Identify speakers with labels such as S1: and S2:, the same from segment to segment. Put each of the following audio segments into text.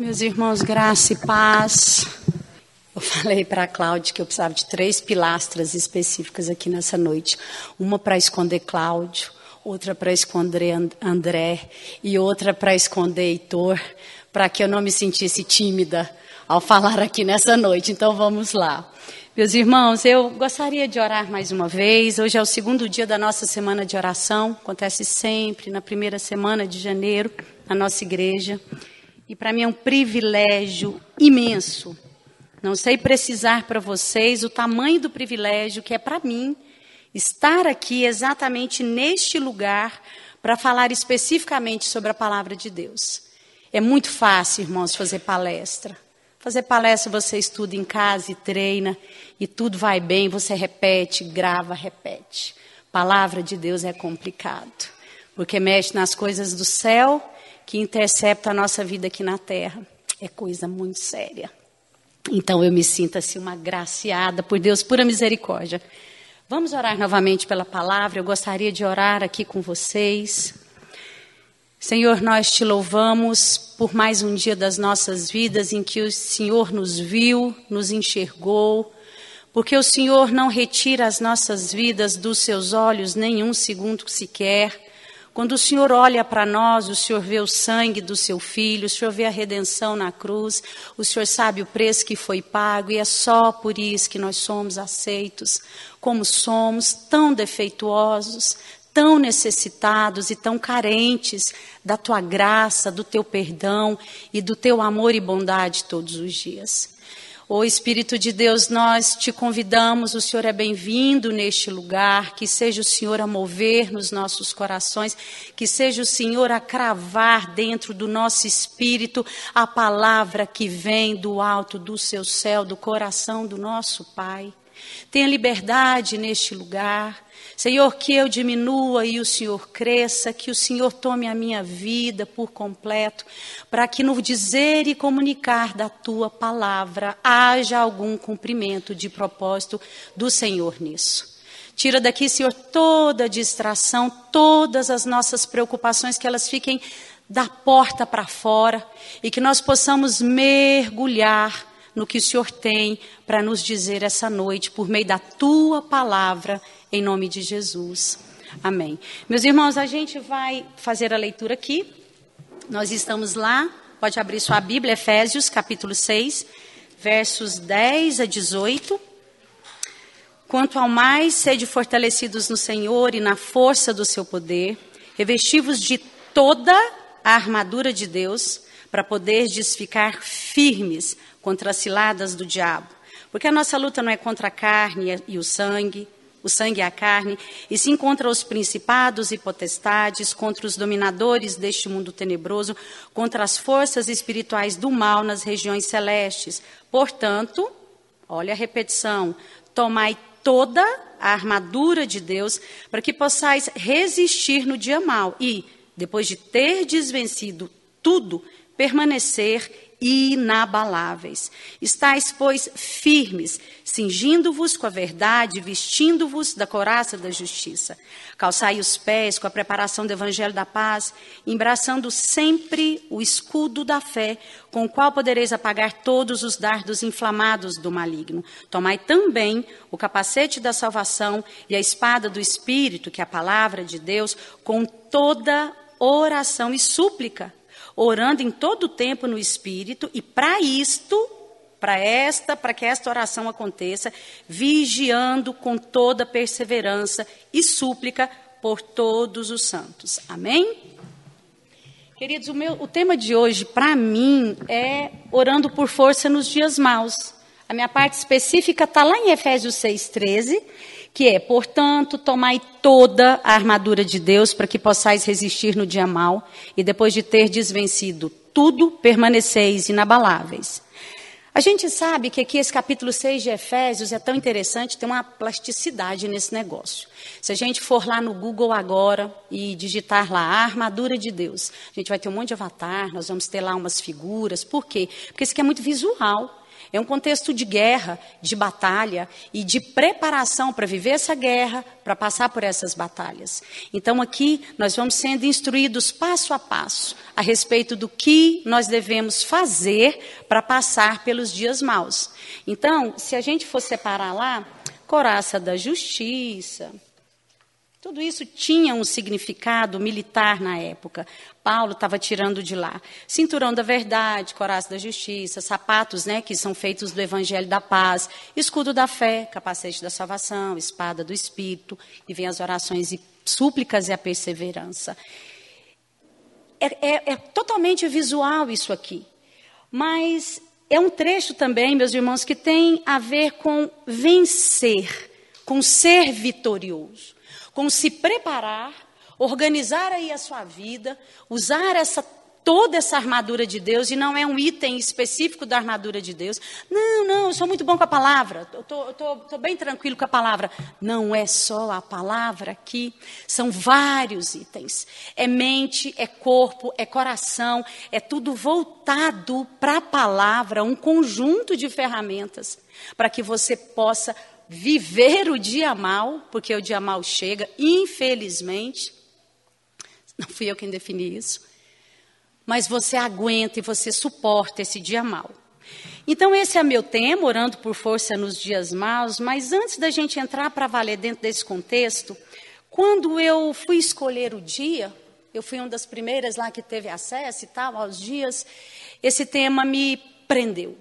S1: Meus irmãos, graça e paz. Eu falei para a Cláudia que eu precisava de três pilastras específicas aqui nessa noite. Uma para esconder Cláudio, outra para esconder André e outra para esconder Heitor, para que eu não me sentisse tímida ao falar aqui nessa noite. Então vamos lá. Meus irmãos, eu gostaria de orar mais uma vez. Hoje é o segundo dia da nossa semana de oração. Acontece sempre na primeira semana de janeiro na nossa igreja. E para mim é um privilégio imenso. Não sei precisar para vocês o tamanho do privilégio que é para mim estar aqui exatamente neste lugar para falar especificamente sobre a palavra de Deus. É muito fácil, irmãos, fazer palestra. Fazer palestra você estuda em casa e treina e tudo vai bem, você repete, grava, repete. Palavra de Deus é complicado, porque mexe nas coisas do céu que intercepta a nossa vida aqui na terra. É coisa muito séria. Então eu me sinto assim uma graciada por Deus, pura misericórdia. Vamos orar novamente pela palavra. Eu gostaria de orar aqui com vocês. Senhor, nós te louvamos por mais um dia das nossas vidas em que o Senhor nos viu, nos enxergou, porque o Senhor não retira as nossas vidas dos seus olhos nem um segundo sequer. Quando o Senhor olha para nós, o Senhor vê o sangue do seu filho, o Senhor vê a redenção na cruz, o Senhor sabe o preço que foi pago e é só por isso que nós somos aceitos, como somos, tão defeituosos, tão necessitados e tão carentes da tua graça, do teu perdão e do teu amor e bondade todos os dias. Ô Espírito de Deus, nós te convidamos, o Senhor é bem-vindo neste lugar, que seja o Senhor a mover nos nossos corações, que seja o Senhor a cravar dentro do nosso espírito a palavra que vem do alto do seu céu, do coração do nosso Pai. Tenha liberdade neste lugar. Senhor, que eu diminua e o Senhor cresça, que o Senhor tome a minha vida por completo, para que no dizer e comunicar da tua palavra haja algum cumprimento de propósito do Senhor nisso. Tira daqui, Senhor, toda distração, todas as nossas preocupações, que elas fiquem da porta para fora e que nós possamos mergulhar no que o Senhor tem para nos dizer essa noite por meio da tua palavra em nome de Jesus. Amém. Meus irmãos, a gente vai fazer a leitura aqui. Nós estamos lá, pode abrir sua Bíblia, Efésios, capítulo 6, versos 10 a 18. Quanto ao mais, sede fortalecidos no Senhor e na força do seu poder, revestivos de toda a armadura de Deus, para poderdes ficar firmes contra as ciladas do diabo. Porque a nossa luta não é contra a carne e o sangue, o sangue e a carne, e sim contra os principados e potestades, contra os dominadores deste mundo tenebroso, contra as forças espirituais do mal nas regiões celestes. Portanto, olha a repetição: tomai toda a armadura de Deus, para que possais resistir no dia mal e, depois de ter desvencido tudo, permanecer inabaláveis. Estais, pois, firmes, cingindo-vos com a verdade, vestindo-vos da coraça da justiça. Calçai os pés com a preparação do evangelho da paz, embraçando sempre o escudo da fé, com o qual podereis apagar todos os dardos inflamados do maligno. Tomai também o capacete da salvação e a espada do Espírito, que é a palavra de Deus, com toda oração e súplica orando em todo o tempo no Espírito, e para isto, para esta, para que esta oração aconteça, vigiando com toda perseverança e súplica por todos os santos. Amém? Queridos, o, meu, o tema de hoje, para mim, é orando por força nos dias maus. A minha parte específica está lá em Efésios 6,13, que é, portanto, tomai toda a armadura de Deus para que possais resistir no dia mal e depois de ter desvencido tudo, permaneceis inabaláveis. A gente sabe que aqui esse capítulo 6 de Efésios é tão interessante, tem uma plasticidade nesse negócio. Se a gente for lá no Google agora e digitar lá a armadura de Deus, a gente vai ter um monte de avatar, nós vamos ter lá umas figuras. Por quê? Porque isso aqui é muito visual. É um contexto de guerra, de batalha e de preparação para viver essa guerra, para passar por essas batalhas. Então, aqui, nós vamos sendo instruídos passo a passo a respeito do que nós devemos fazer para passar pelos dias maus. Então, se a gente for separar lá, coraça da justiça, tudo isso tinha um significado militar na época. Paulo estava tirando de lá. Cinturão da verdade, coraça da justiça, sapatos, né, que são feitos do evangelho da paz, escudo da fé, capacete da salvação, espada do espírito, e vem as orações e súplicas e a perseverança. É, é, é totalmente visual isso aqui. Mas é um trecho também, meus irmãos, que tem a ver com vencer, com ser vitorioso com se preparar, organizar aí a sua vida, usar essa toda essa armadura de Deus, e não é um item específico da armadura de Deus. Não, não, eu sou muito bom com a palavra, estou bem tranquilo com a palavra. Não é só a palavra aqui, são vários itens. É mente, é corpo, é coração, é tudo voltado para a palavra, um conjunto de ferramentas, para que você possa viver o dia mal, porque o dia mal chega, infelizmente. Não fui eu quem defini isso. Mas você aguenta e você suporta esse dia mal. Então, esse é meu tema, orando por força nos dias maus. Mas antes da gente entrar para valer dentro desse contexto, quando eu fui escolher o dia, eu fui uma das primeiras lá que teve acesso e tal aos dias, esse tema me prendeu.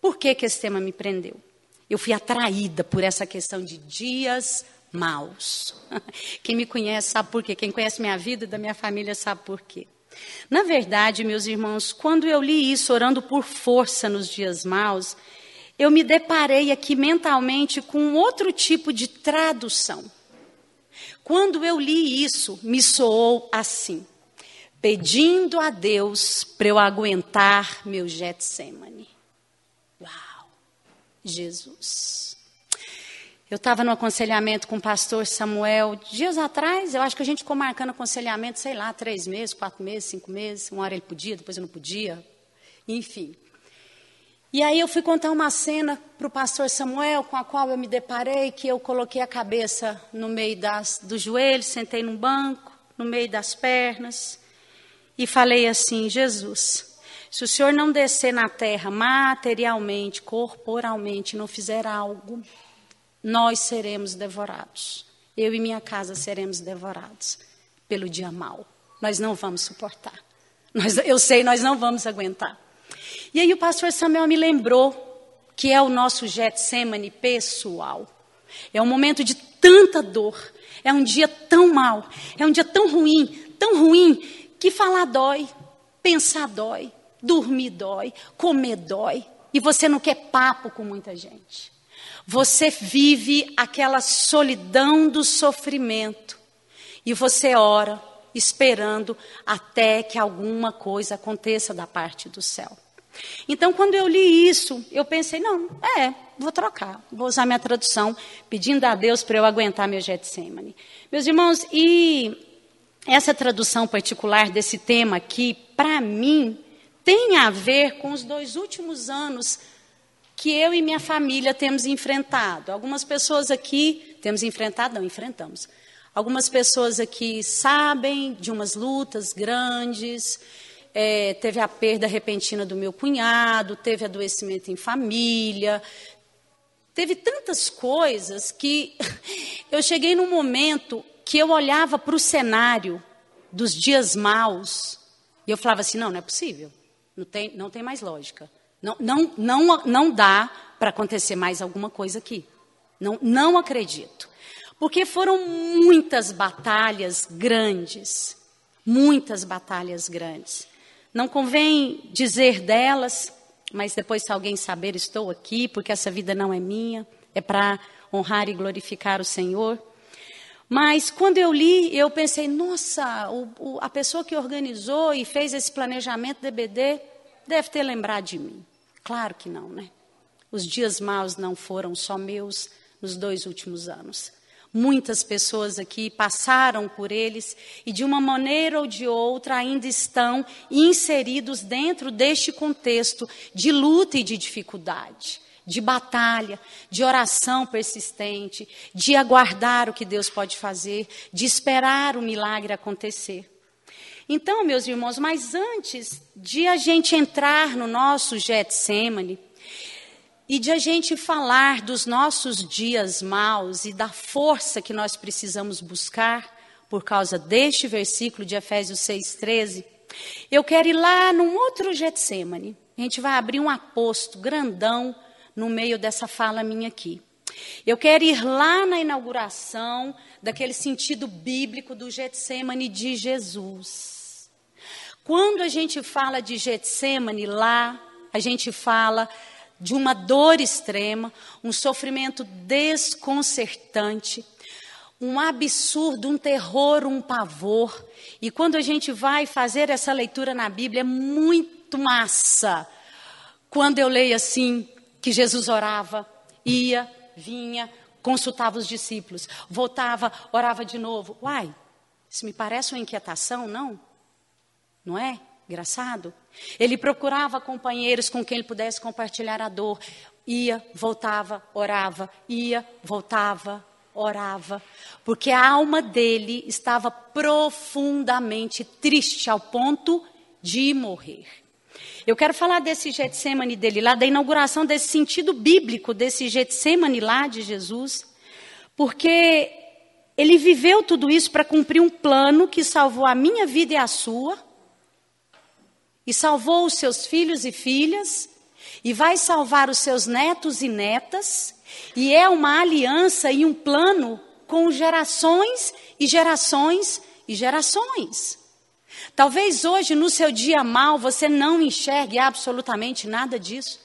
S1: Por que, que esse tema me prendeu? Eu fui atraída por essa questão de dias maus. Quem me conhece sabe por quê. Quem conhece minha vida e da minha família sabe por quê. Na verdade, meus irmãos, quando eu li isso, orando por força nos dias maus, eu me deparei aqui mentalmente com outro tipo de tradução. Quando eu li isso, me soou assim: pedindo a Deus para eu aguentar meu Getsemane. Jesus. Eu estava no aconselhamento com o pastor Samuel dias atrás, eu acho que a gente ficou marcando aconselhamento, sei lá, três meses, quatro meses, cinco meses, uma hora ele podia, depois eu não podia, enfim. E aí eu fui contar uma cena para o pastor Samuel, com a qual eu me deparei, que eu coloquei a cabeça no meio das, dos joelhos, sentei num banco, no meio das pernas, e falei assim, Jesus, se o Senhor não descer na terra materialmente, corporalmente, não fizer algo, nós seremos devorados. Eu e minha casa seremos devorados pelo dia mau. Nós não vamos suportar. Nós, eu sei, nós não vamos aguentar. E aí o pastor Samuel me lembrou que é o nosso Getsemane pessoal. É um momento de tanta dor. É um dia tão mau. É um dia tão ruim, tão ruim, que falar dói, pensar dói, Dormir dói, comer dói. E você não quer papo com muita gente. Você vive aquela solidão do sofrimento. E você ora, esperando até que alguma coisa aconteça da parte do céu. Então, quando eu li isso, eu pensei: não, é, vou trocar, vou usar minha tradução, pedindo a Deus para eu aguentar meu Getsemane. Meus irmãos, e essa tradução particular desse tema aqui, para mim, tem a ver com os dois últimos anos que eu e minha família temos enfrentado. Algumas pessoas aqui temos enfrentado, não, enfrentamos. Algumas pessoas aqui sabem de umas lutas grandes. É, teve a perda repentina do meu cunhado, teve adoecimento em família, teve tantas coisas que eu cheguei num momento que eu olhava para o cenário dos dias maus e eu falava assim: não, não é possível. Não tem, não tem mais lógica. Não, não, não, não dá para acontecer mais alguma coisa aqui. Não, não acredito. Porque foram muitas batalhas grandes. Muitas batalhas grandes. Não convém dizer delas, mas depois, se alguém saber, estou aqui, porque essa vida não é minha, é para honrar e glorificar o Senhor. Mas quando eu li, eu pensei, nossa, o, o, a pessoa que organizou e fez esse planejamento DBD deve ter lembrado de mim. Claro que não, né? Os dias maus não foram só meus nos dois últimos anos. Muitas pessoas aqui passaram por eles e, de uma maneira ou de outra, ainda estão inseridos dentro deste contexto de luta e de dificuldade, de batalha, de oração persistente, de aguardar o que Deus pode fazer, de esperar o milagre acontecer. Então, meus irmãos, mas antes de a gente entrar no nosso Getsemane, e de a gente falar dos nossos dias maus e da força que nós precisamos buscar por causa deste versículo de Efésios 6,13, eu quero ir lá num outro Getsemane. A gente vai abrir um aposto grandão no meio dessa fala minha aqui. Eu quero ir lá na inauguração daquele sentido bíblico do Getsemane de Jesus. Quando a gente fala de Getsemane lá, a gente fala de uma dor extrema, um sofrimento desconcertante, um absurdo, um terror, um pavor. E quando a gente vai fazer essa leitura na Bíblia, é muito massa. Quando eu leio assim, que Jesus orava, ia, vinha, consultava os discípulos, voltava, orava de novo. Uai, isso me parece uma inquietação, não? Não é? Engraçado. Ele procurava companheiros com quem ele pudesse compartilhar a dor. Ia, voltava, orava, ia, voltava, orava, porque a alma dele estava profundamente triste ao ponto de morrer. Eu quero falar desse Getsemane dele lá, da inauguração desse sentido bíblico desse Getsemane lá de Jesus, porque ele viveu tudo isso para cumprir um plano que salvou a minha vida e a sua, e salvou os seus filhos e filhas, e vai salvar os seus netos e netas, e é uma aliança e um plano com gerações e gerações e gerações. Talvez hoje, no seu dia mal, você não enxergue absolutamente nada disso.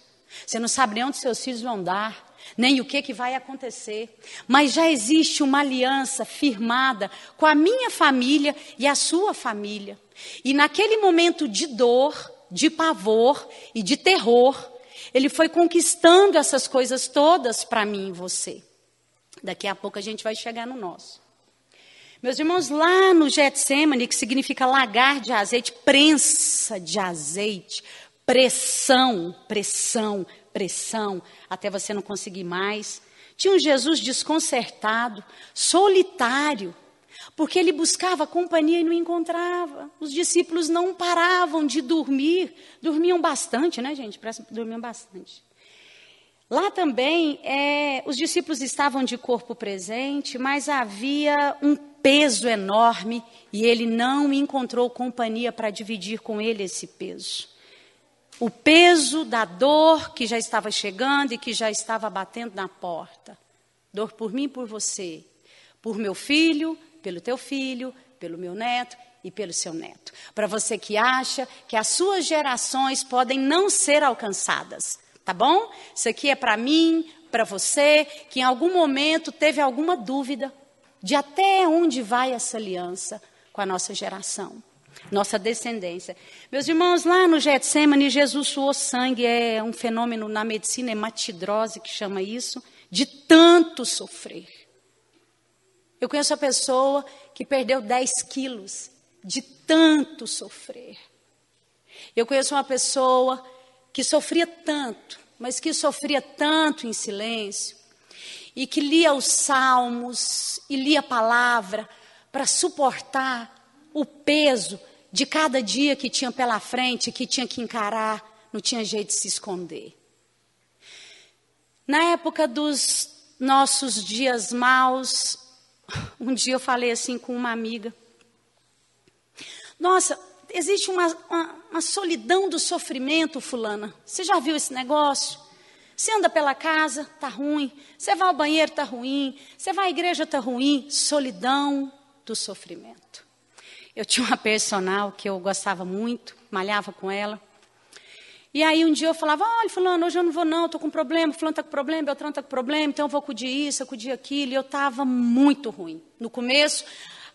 S1: Você não sabe nem onde seus filhos vão dar, nem o que, que vai acontecer. Mas já existe uma aliança firmada com a minha família e a sua família. E naquele momento de dor, de pavor e de terror, ele foi conquistando essas coisas todas para mim e você. Daqui a pouco a gente vai chegar no nosso. Meus irmãos, lá no Getsemane, que significa lagar de azeite, prensa de azeite, pressão, pressão, pressão, até você não conseguir mais. Tinha um Jesus desconcertado, solitário, porque ele buscava companhia e não encontrava. Os discípulos não paravam de dormir, dormiam bastante, né, gente? Dormiam bastante. Lá também, é, os discípulos estavam de corpo presente, mas havia um peso enorme e ele não encontrou companhia para dividir com ele esse peso. O peso da dor que já estava chegando e que já estava batendo na porta. Dor por mim e por você, por meu filho, pelo teu filho, pelo meu neto e pelo seu neto. Para você que acha que as suas gerações podem não ser alcançadas, tá bom? Isso aqui é para mim, para você, que em algum momento teve alguma dúvida de até onde vai essa aliança com a nossa geração, nossa descendência. Meus irmãos, lá no Getsemane, Jesus suou sangue, é um fenômeno na medicina hematidrose que chama isso, de tanto sofrer. Eu conheço a pessoa que perdeu 10 quilos de tanto sofrer. Eu conheço uma pessoa que sofria tanto, mas que sofria tanto em silêncio, e que lia os salmos e lia a palavra para suportar o peso de cada dia que tinha pela frente, que tinha que encarar, não tinha jeito de se esconder. Na época dos nossos dias maus, um dia eu falei assim com uma amiga: Nossa, existe uma, uma, uma solidão do sofrimento, Fulana. Você já viu esse negócio? Você anda pela casa, tá ruim. Você vai ao banheiro, tá ruim. Você vai à igreja, tá ruim. Solidão do sofrimento. Eu tinha uma personal que eu gostava muito, malhava com ela. E aí um dia eu falava, olha, fulano, hoje eu não vou não, estou com problema, fulano está com problema, Beltrano está com problema, então eu vou acudir isso, acudir aquilo. E eu estava muito ruim. No começo,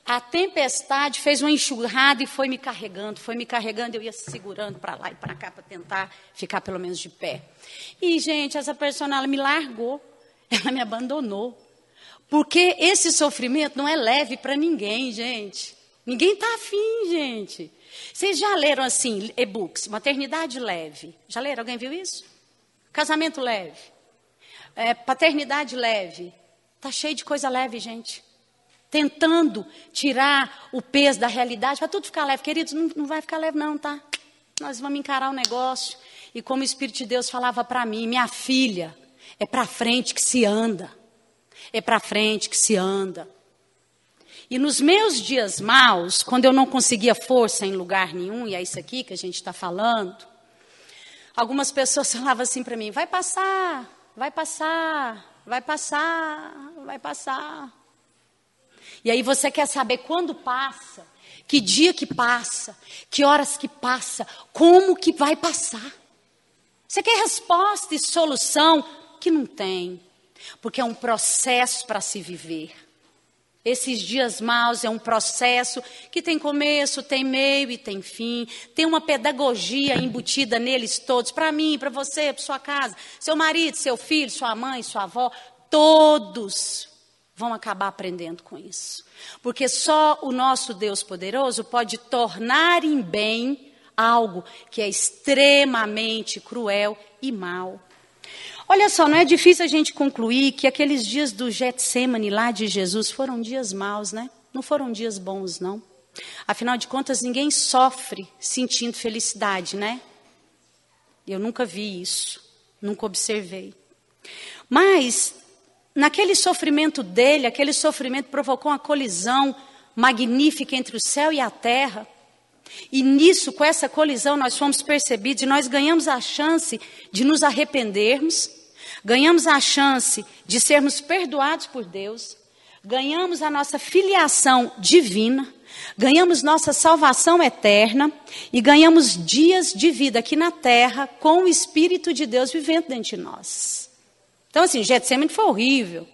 S1: a tempestade fez uma enxurrada e foi me carregando, foi me carregando, eu ia segurando para lá e para cá para tentar ficar pelo menos de pé. E, gente, essa personal me largou, ela me abandonou. Porque esse sofrimento não é leve para ninguém, gente. Ninguém está afim, gente. Vocês já leram assim, e-books, maternidade leve? Já leram? Alguém viu isso? Casamento leve. É, paternidade leve. Está cheio de coisa leve, gente. Tentando tirar o peso da realidade para tudo ficar leve. Queridos, não, não vai ficar leve, não, tá? Nós vamos encarar o negócio. E como o Espírito de Deus falava para mim, minha filha, é para frente que se anda. É para frente que se anda. E nos meus dias maus, quando eu não conseguia força em lugar nenhum, e é isso aqui que a gente está falando, algumas pessoas falavam assim para mim: vai passar, vai passar, vai passar, vai passar. E aí você quer saber quando passa, que dia que passa, que horas que passa, como que vai passar. Você quer resposta e solução que não tem, porque é um processo para se viver. Esses dias maus é um processo que tem começo, tem meio e tem fim. Tem uma pedagogia embutida neles todos, para mim, para você, para sua casa, seu marido, seu filho, sua mãe, sua avó, todos vão acabar aprendendo com isso. Porque só o nosso Deus poderoso pode tornar em bem algo que é extremamente cruel e mal. Olha só, não é difícil a gente concluir que aqueles dias do Getsemane lá de Jesus foram dias maus, né? Não foram dias bons, não. Afinal de contas, ninguém sofre sentindo felicidade, né? Eu nunca vi isso, nunca observei. Mas, naquele sofrimento dele, aquele sofrimento provocou uma colisão magnífica entre o céu e a terra. E nisso, com essa colisão, nós fomos percebidos e nós ganhamos a chance de nos arrependermos, ganhamos a chance de sermos perdoados por Deus, ganhamos a nossa filiação divina, ganhamos nossa salvação eterna e ganhamos dias de vida aqui na terra com o Espírito de Deus vivendo dentro de nós. Então, assim, Getsemane foi horrível.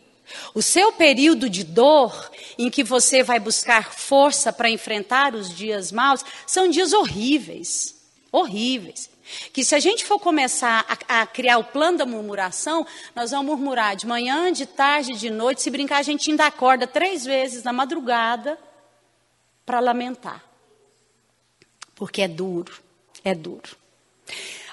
S1: O seu período de dor, em que você vai buscar força para enfrentar os dias maus, são dias horríveis. Horríveis. Que se a gente for começar a, a, criar o plano da murmuração, nós vamos murmurar de manhã, de tarde, de noite. Se brincar, a gente ainda acorda três vezes na madrugada para lamentar. Porque é duro, é duro.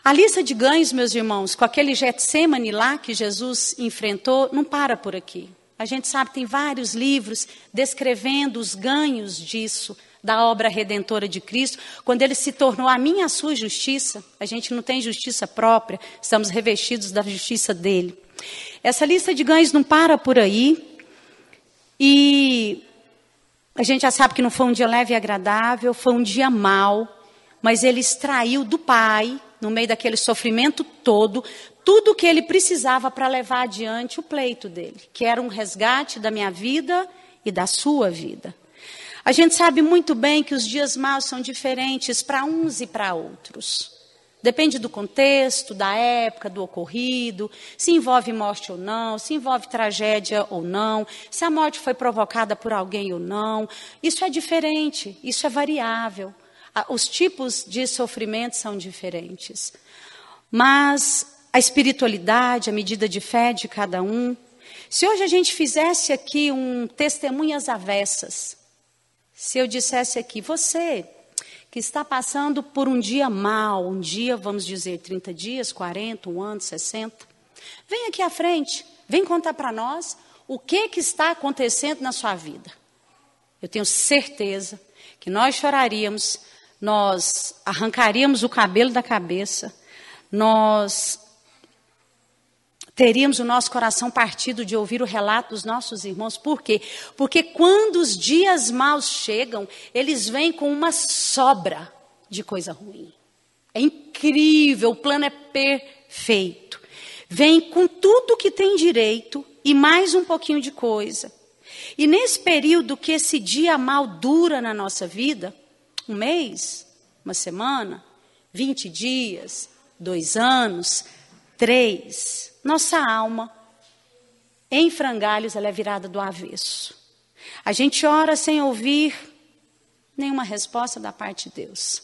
S1: A lista de ganhos, meus irmãos, com aquele Getsemane lá que Jesus enfrentou, não para por aqui. A gente sabe tem vários livros descrevendo os ganhos disso, da obra redentora de Cristo, quando ele se tornou a minha a sua justiça. A gente não tem justiça própria, estamos revestidos da justiça dele. Essa lista de ganhos não para por aí. E a gente já sabe que não foi um dia leve e agradável, foi um dia mau, mas ele extraiu do Pai no meio daquele sofrimento todo, tudo o que ele precisava para levar adiante o pleito dele, que era um resgate da minha vida e da sua vida. A gente sabe muito bem que os dias maus são diferentes para uns e para outros. Depende do contexto, da época, do ocorrido, se envolve morte ou não, se envolve tragédia ou não, se a morte foi provocada por alguém ou não. Isso é diferente, isso é variável os tipos de sofrimento são diferentes. Mas a espiritualidade, a medida de fé de cada um. Se hoje a gente fizesse aqui um testemunhas avessas, se eu dissesse aqui, você que está passando por um dia mal, um dia, vamos dizer, 30 dias, 40, um ano, 60, vem aqui à frente, vem contar para nós o que, que está acontecendo na sua vida. Eu tenho certeza que nós choraríamos, nós arrancaríamos o cabelo da cabeça, nós teríamos o nosso coração partido de ouvir o relato dos nossos irmãos. Por quê? Porque quando os dias maus chegam, eles vêm com uma sobra de coisa ruim. É incrível, o plano é perfeito. Vem com tudo que tem direito e mais um pouquinho de coisa. E nesse período que esse dia mal dura na nossa vida, um mês, uma semana, 20 dias, dois anos, três. Nossa alma, em frangalhos, ela é virada do avesso. A gente ora sem ouvir nenhuma resposta da parte de Deus.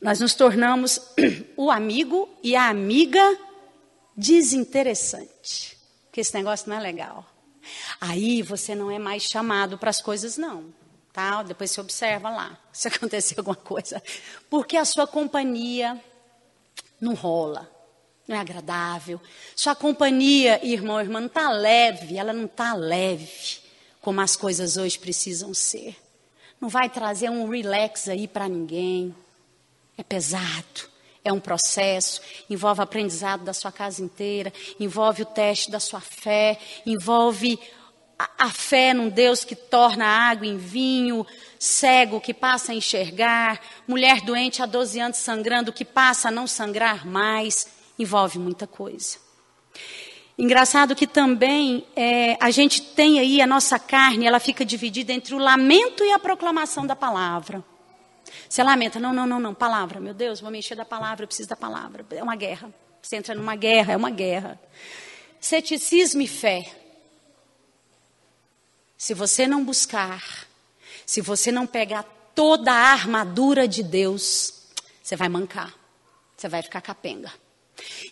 S1: Nós nos tornamos o amigo e a amiga desinteressante. Que esse negócio não é legal. Aí você não é mais chamado para as coisas, não. Tá? Depois você observa lá se acontecer alguma coisa. Porque a sua companhia não rola, não é agradável. Sua companhia, irmão, irmã, não está leve, ela não está leve como as coisas hoje precisam ser. Não vai trazer um relax aí para ninguém. É pesado, é um processo, envolve aprendizado da sua casa inteira, envolve o teste da sua fé, envolve a, fé num Deus que torna água em vinho, cego que passa a enxergar, mulher doente há 12 anos sangrando que passa a não sangrar mais, envolve muita coisa. Engraçado que também é, a gente tem aí a nossa carne, ela fica dividida entre o lamento e a proclamação da palavra. Você lamenta, não, não, não, não, palavra, meu Deus, vou me encher da palavra, eu preciso da palavra. É uma guerra. Você entra numa guerra, é uma guerra. Ceticismo e fé. Se você não buscar, se você não pegar toda a armadura de Deus, você vai mancar, você vai ficar capenga.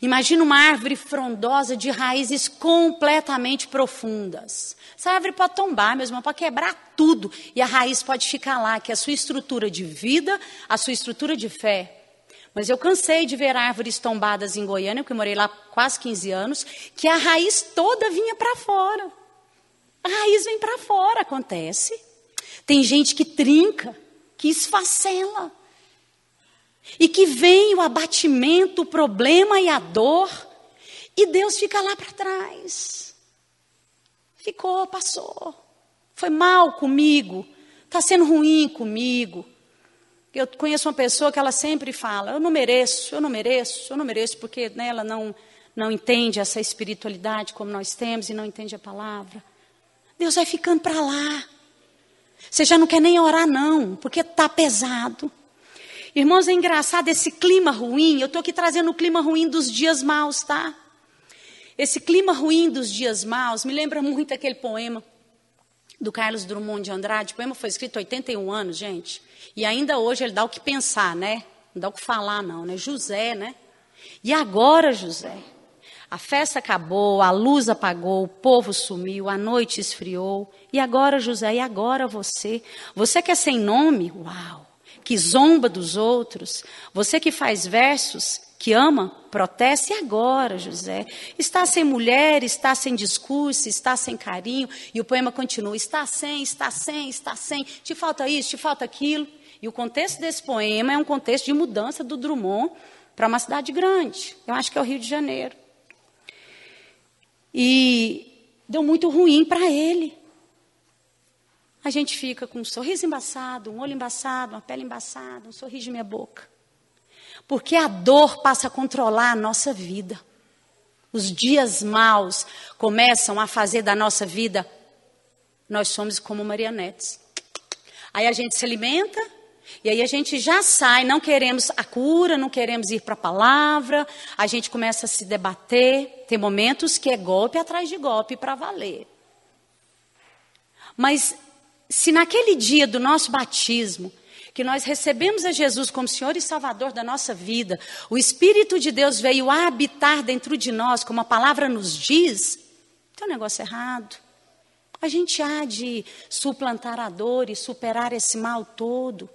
S1: Imagina uma árvore frondosa de raízes completamente profundas. Essa árvore pode tombar, meu irmão, pode quebrar tudo. E a raiz pode ficar lá, que é a sua estrutura de vida, a sua estrutura de fé. Mas eu cansei de ver árvores tombadas em Goiânia, porque eu morei lá quase 15 anos, que a raiz toda vinha para fora. A raiz vem para fora, acontece. Tem gente que trinca, que esfacela. E que vem o abatimento, o problema e a dor, e Deus fica lá para trás. Ficou, passou. Foi mal comigo, está sendo ruim comigo. Eu conheço uma pessoa que ela sempre fala: eu não mereço, eu não mereço, eu não mereço, porque né, ela não, não entende essa espiritualidade como nós temos e não entende a palavra. Deus vai ficando para lá. Você já não quer nem orar, não, porque está pesado. Irmãos, é engraçado esse clima ruim. Eu estou aqui trazendo o clima ruim dos dias maus, tá? Esse clima ruim dos dias maus me lembra muito aquele poema do Carlos Drummond de Andrade. O poema foi escrito há 81 anos, gente. E ainda hoje ele dá o que pensar, né? Não dá o que falar, não, né? José, né? E agora, José? A festa acabou, a luz apagou, o povo sumiu, a noite esfriou. E agora, José? E agora você? Você que é sem nome? Uau! que zomba dos outros, você que faz versos, que ama, protesta, e agora, José? Está sem mulher, está sem discurso, está sem carinho, e o poema continua: está sem, está sem, está sem, te falta isso, te falta aquilo. E o contexto desse poema é um contexto de mudança do Drummond para uma cidade grande. Eu acho que é o Rio de Janeiro. E deu muito ruim para ele a gente fica com um sorriso embaçado, um olho embaçado, uma pele embaçada, um sorriso de minha boca. Porque a dor passa a controlar a nossa vida. Os dias maus começam a fazer da nossa vida, nós somos como marionetes. Aí a gente se alimenta, e aí a gente já sai, não queremos a cura, não queremos ir para a palavra, a gente começa a se debater. Tem momentos que é golpe atrás de golpe para valer. Mas se naquele dia do nosso batismo, que nós recebemos a Jesus como Senhor e Salvador da nossa vida, o Espírito de Deus veio habitar dentro de nós, como a palavra nos diz, tem um negócio errado. A gente há de suplantar a dor e superar esse mal todo.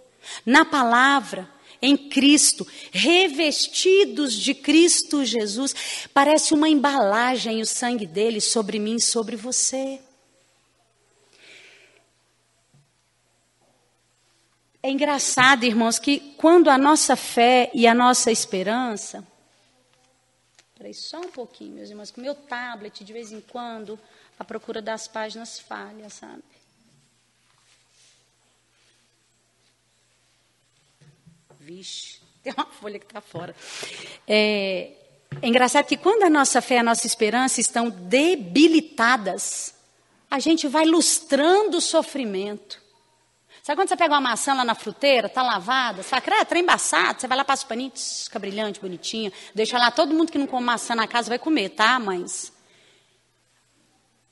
S1: Na palavra, em Cristo, revestidos de Cristo Jesus, parece uma embalagem o sangue dele sobre mim sobre você. É engraçado, irmãos, que quando a nossa fé e a nossa esperança. Peraí, só um pouquinho, meus irmãos, o meu tablet, de vez em quando, a procura das páginas falha, sabe? Vixe, tem uma folha que está fora. É, é engraçado que quando a nossa fé e a nossa esperança estão debilitadas, a gente vai lustrando o sofrimento. Sabe quando você pega uma maçã lá na fruteira, tá lavada, você fala, é, trem embaçado, você vai lá, passa o paninho, fica brilhante, bonitinha, deixa lá, todo mundo que não come maçã na casa vai comer, tá, mas...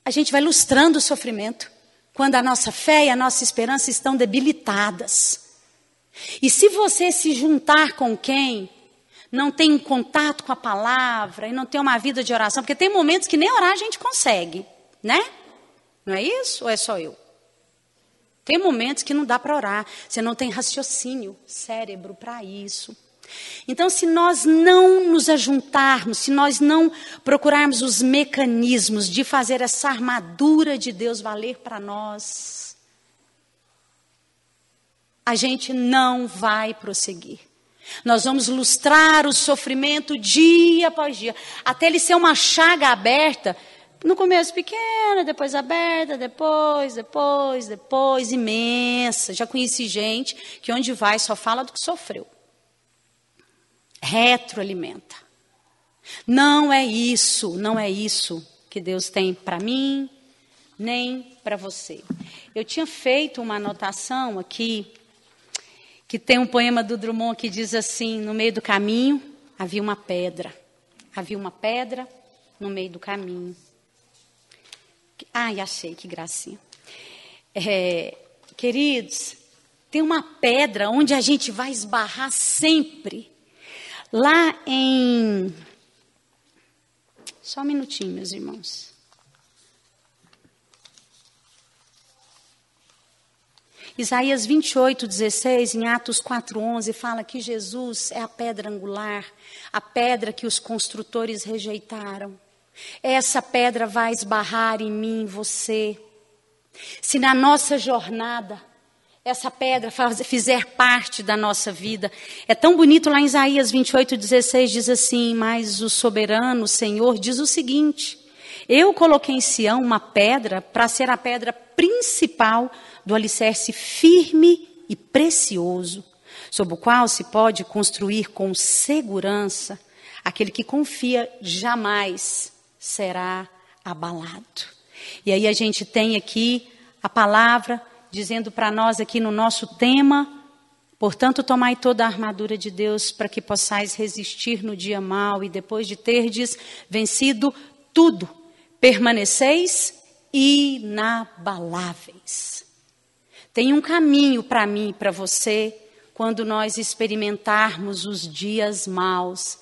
S1: A gente vai lustrando o sofrimento quando a nossa fé e a nossa esperança estão debilitadas. E se você se juntar com quem não tem contato com a palavra e não tem uma vida de oração, porque tem momentos que nem orar a gente consegue, né? Não é isso ou é só eu? Tem momentos que não dá para orar, você não tem raciocínio, cérebro para isso. Então, se nós não nos ajuntarmos, se nós não procurarmos os mecanismos de fazer essa armadura de Deus valer para nós, a gente não vai prosseguir. Nós vamos lustrar o sofrimento dia após dia, até ele ser uma chaga aberta no começo pequena, depois aberta, depois, depois, depois, imensa. Já conheci gente que onde vai só fala do que sofreu. Retroalimenta. Não é isso, não é isso que Deus tem para mim, nem para você. Eu tinha feito uma anotação aqui, que tem um poema do Drummond que diz assim: no meio do caminho havia uma pedra. Havia uma pedra no meio do caminho. Ai, achei, que gracinha. É, queridos, tem uma pedra onde a gente vai esbarrar sempre. Lá em. Só um minutinho, meus irmãos. Isaías 28, 16, em Atos 4, 11, fala que Jesus é a pedra angular, a pedra que os construtores rejeitaram. Essa pedra vai esbarrar em mim, em você. Se na nossa jornada essa pedra fizer parte da nossa vida. É tão bonito lá em Isaías 28, 16, diz assim: Mas o soberano, o Senhor, diz o seguinte: Eu coloquei em Sião uma pedra para ser a pedra principal do alicerce firme e precioso, sob o qual se pode construir com segurança. Aquele que confia jamais será abalado. E aí a gente tem aqui a palavra dizendo para nós aqui no nosso tema, portanto, tomai toda a armadura de Deus para que possais resistir no dia mau e depois de terdes vencido tudo, permaneceis inabaláveis. Tem um caminho para mim e para você quando nós experimentarmos os dias maus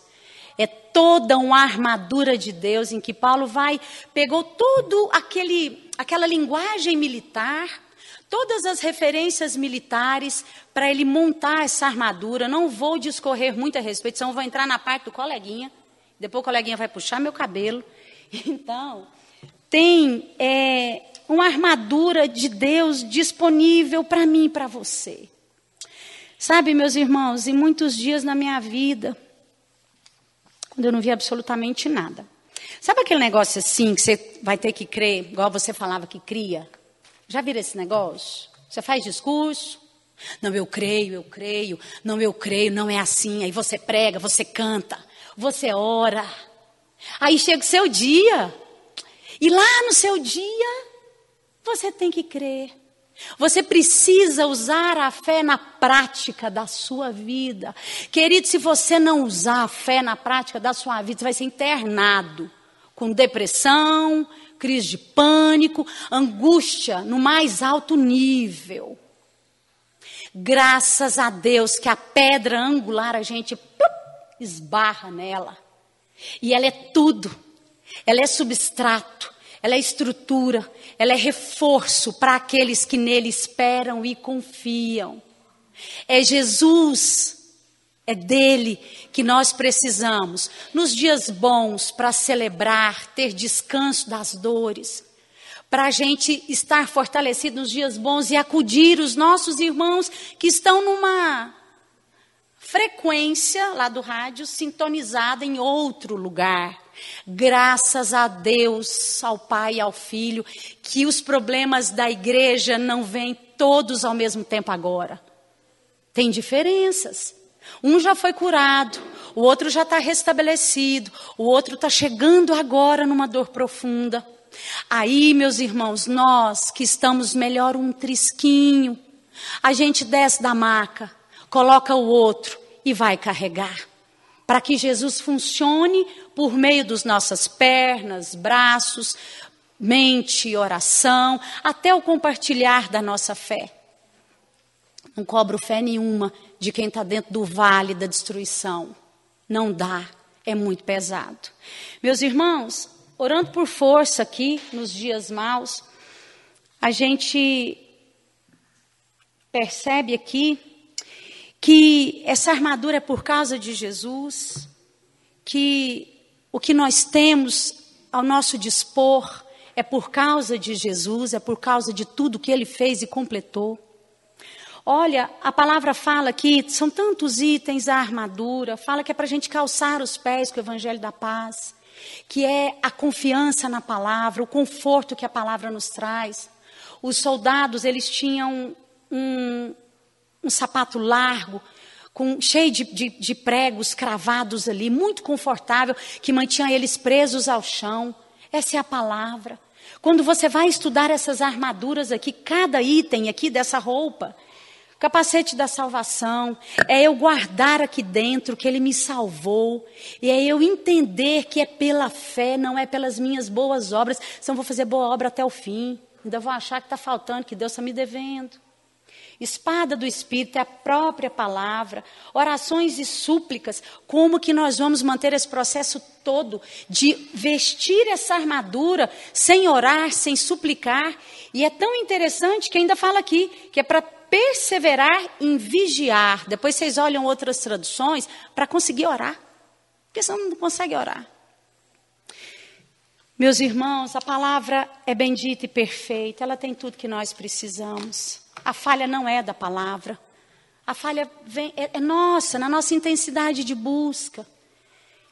S1: é toda uma armadura de Deus em que Paulo vai, pegou tudo aquele, aquela linguagem militar, todas as referências militares para ele montar essa armadura. Não vou discorrer muito a respeito, senão vou entrar na parte do coleguinha. Depois o coleguinha vai puxar meu cabelo. Então, tem é, uma armadura de Deus disponível para mim e para você. Sabe, meus irmãos, em muitos dias na minha vida, quando eu não vi absolutamente nada. Sabe aquele negócio assim que você vai ter que crer, igual você falava que cria? Já viram esse negócio? Você faz discurso, não, eu creio, eu creio, não, eu creio, não é assim. Aí você prega, você canta, você ora. Aí chega o seu dia, e lá no seu dia, você tem que crer. Você precisa usar a fé na prática da sua vida. Querido, se você não usar a fé na prática da sua vida, você vai ser internado com depressão, crise de pânico, angústia no mais alto nível. Graças a Deus que a pedra angular a gente esbarra nela. E ela é tudo. Ela é substrato, ela é estrutura, ela é reforço para aqueles que nele esperam e confiam. É Jesus, é dele que nós precisamos, nos dias bons, para celebrar, ter descanso das dores, para a gente estar fortalecido nos dias bons e acudir os nossos irmãos que estão numa frequência lá do rádio sintonizada em outro lugar. Graças a Deus, ao Pai e ao Filho, que os problemas da igreja não vêm todos ao mesmo tempo agora. Tem diferenças. Um já foi curado, o outro já está restabelecido, o outro está chegando agora numa dor profunda. Aí, meus irmãos, nós que estamos melhor um trisquinho, a gente desce da maca, coloca o outro e vai carregar para que Jesus funcione por meio das nossas pernas, braços, mente, oração, até o compartilhar da nossa fé. Não cobro fé nenhuma de quem está dentro do vale da destruição. Não dá, é muito pesado. Meus irmãos, orando por força aqui nos dias maus, a gente percebe aqui que essa armadura é por causa de Jesus, que o que nós temos ao nosso dispor é por causa de Jesus, é por causa de tudo que ele fez e completou. Olha, a palavra fala que são tantos itens a armadura, fala que é para a gente calçar os pés com o evangelho da paz, que é a confiança na palavra, o conforto que a palavra nos traz. Os soldados, eles tinham um, um sapato largo, com, cheio de, de, de pregos cravados ali, muito confortável, que mantinha eles presos ao chão. Essa é a palavra. Quando você vai estudar essas armaduras aqui, cada item aqui dessa roupa, capacete da salvação, é eu guardar aqui dentro que Ele me salvou, e é eu entender que é pela fé, não é pelas minhas boas obras, senão vou fazer boa obra até o fim, ainda vou achar que está faltando, que Deus está me devendo. Espada do Espírito é a própria palavra, orações e súplicas. Como que nós vamos manter esse processo todo de vestir essa armadura sem orar, sem suplicar? E é tão interessante que ainda fala aqui que é para perseverar em vigiar. Depois vocês olham outras traduções para conseguir orar. Porque senão não consegue orar. Meus irmãos, a palavra é bendita e perfeita, ela tem tudo que nós precisamos. A falha não é da palavra. A falha vem, é, é nossa, na nossa intensidade de busca.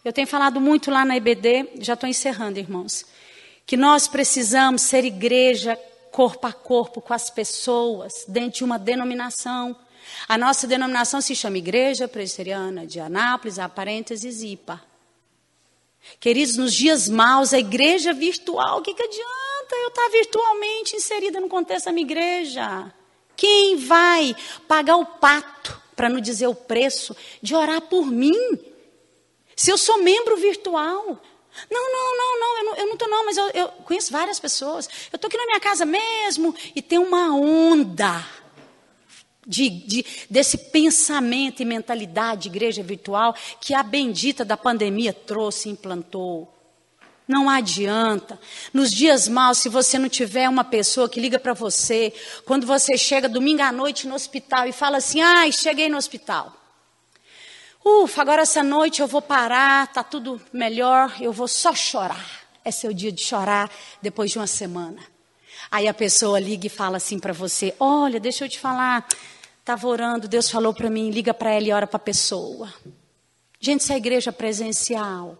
S1: Eu tenho falado muito lá na EBD, já estou encerrando, irmãos, que nós precisamos ser igreja corpo a corpo com as pessoas, dentro de uma denominação. A nossa denominação se chama Igreja Presbiteriana de Anápolis, a parênteses IPA. Queridos, nos dias maus, a igreja virtual, o que, que adianta eu estar virtualmente inserida no contexto da minha igreja? Quem vai pagar o pato, para não dizer o preço, de orar por mim? Se eu sou membro virtual. Não, não, não, não, eu não, eu não não, mas eu, eu conheço várias pessoas. Eu estou aqui na minha casa mesmo e tem uma onda de, de, desse pensamento e mentalidade de igreja virtual que a bendita da pandemia trouxe e implantou. Não adianta. Nos dias maus, se você não tiver uma pessoa que liga para você, quando você chega domingo à noite no hospital e fala assim: ai, cheguei no hospital. Ufa, agora essa noite eu vou parar, tá tudo melhor, eu vou só chorar. É seu dia de chorar depois de uma semana. Aí a pessoa liga e fala assim para você: Olha, deixa eu te falar, estava orando, Deus falou para mim, liga para ela e ora para a pessoa. Gente, isso é igreja presencial.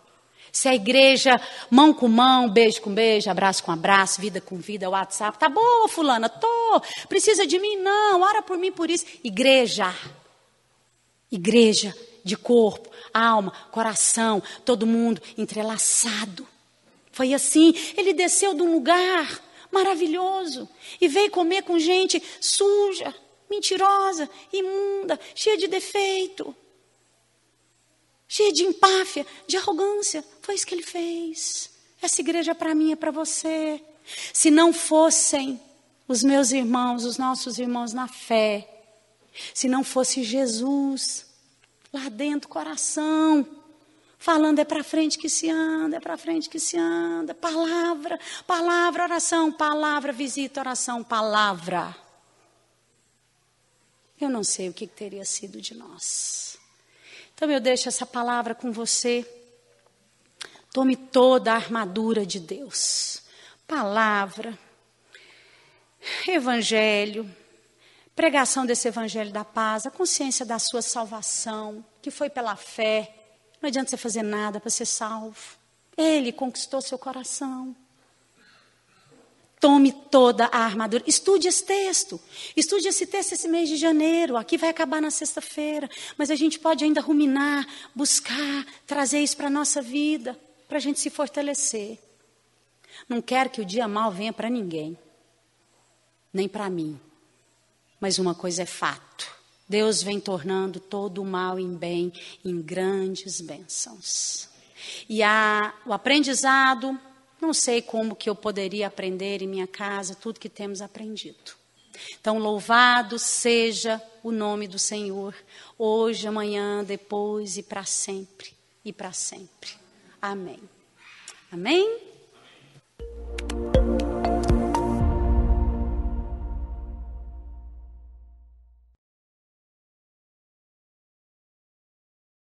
S1: Se a igreja, mão com mão, beijo com beijo, abraço com abraço, vida com vida, WhatsApp. Tá boa, fulana? Tô. Precisa de mim? Não. Ora por mim por isso. Igreja. Igreja de corpo, alma, coração, todo mundo entrelaçado. Foi assim. Ele desceu de um lugar maravilhoso e veio comer com gente suja, mentirosa, imunda, cheia de defeito cheia de empáfia, de arrogância. Foi isso que ele fez. Essa igreja é para mim, é para você. Se não fossem os meus irmãos, os nossos irmãos na fé, se não fosse Jesus lá dentro coração, falando é para frente que se anda, é para frente que se anda, palavra, palavra, oração, palavra, visita, oração, palavra. Eu não sei o que teria sido de nós. Então eu deixo essa palavra com você. Tome toda a armadura de Deus. Palavra, evangelho, pregação desse evangelho da paz, a consciência da sua salvação, que foi pela fé. Não adianta você fazer nada para ser salvo. Ele conquistou seu coração. Tome toda a armadura. Estude esse texto. Estude esse texto esse mês de janeiro. Aqui vai acabar na sexta-feira. Mas a gente pode ainda ruminar, buscar, trazer isso para a nossa vida, para a gente se fortalecer. Não quero que o dia mal venha para ninguém, nem para mim. Mas uma coisa é fato: Deus vem tornando todo o mal em bem, em grandes bênçãos. E a, o aprendizado não sei como que eu poderia aprender em minha casa tudo que temos aprendido. Então, louvado seja o nome do Senhor, hoje, amanhã, depois e para sempre, e para sempre. Amém. Amém?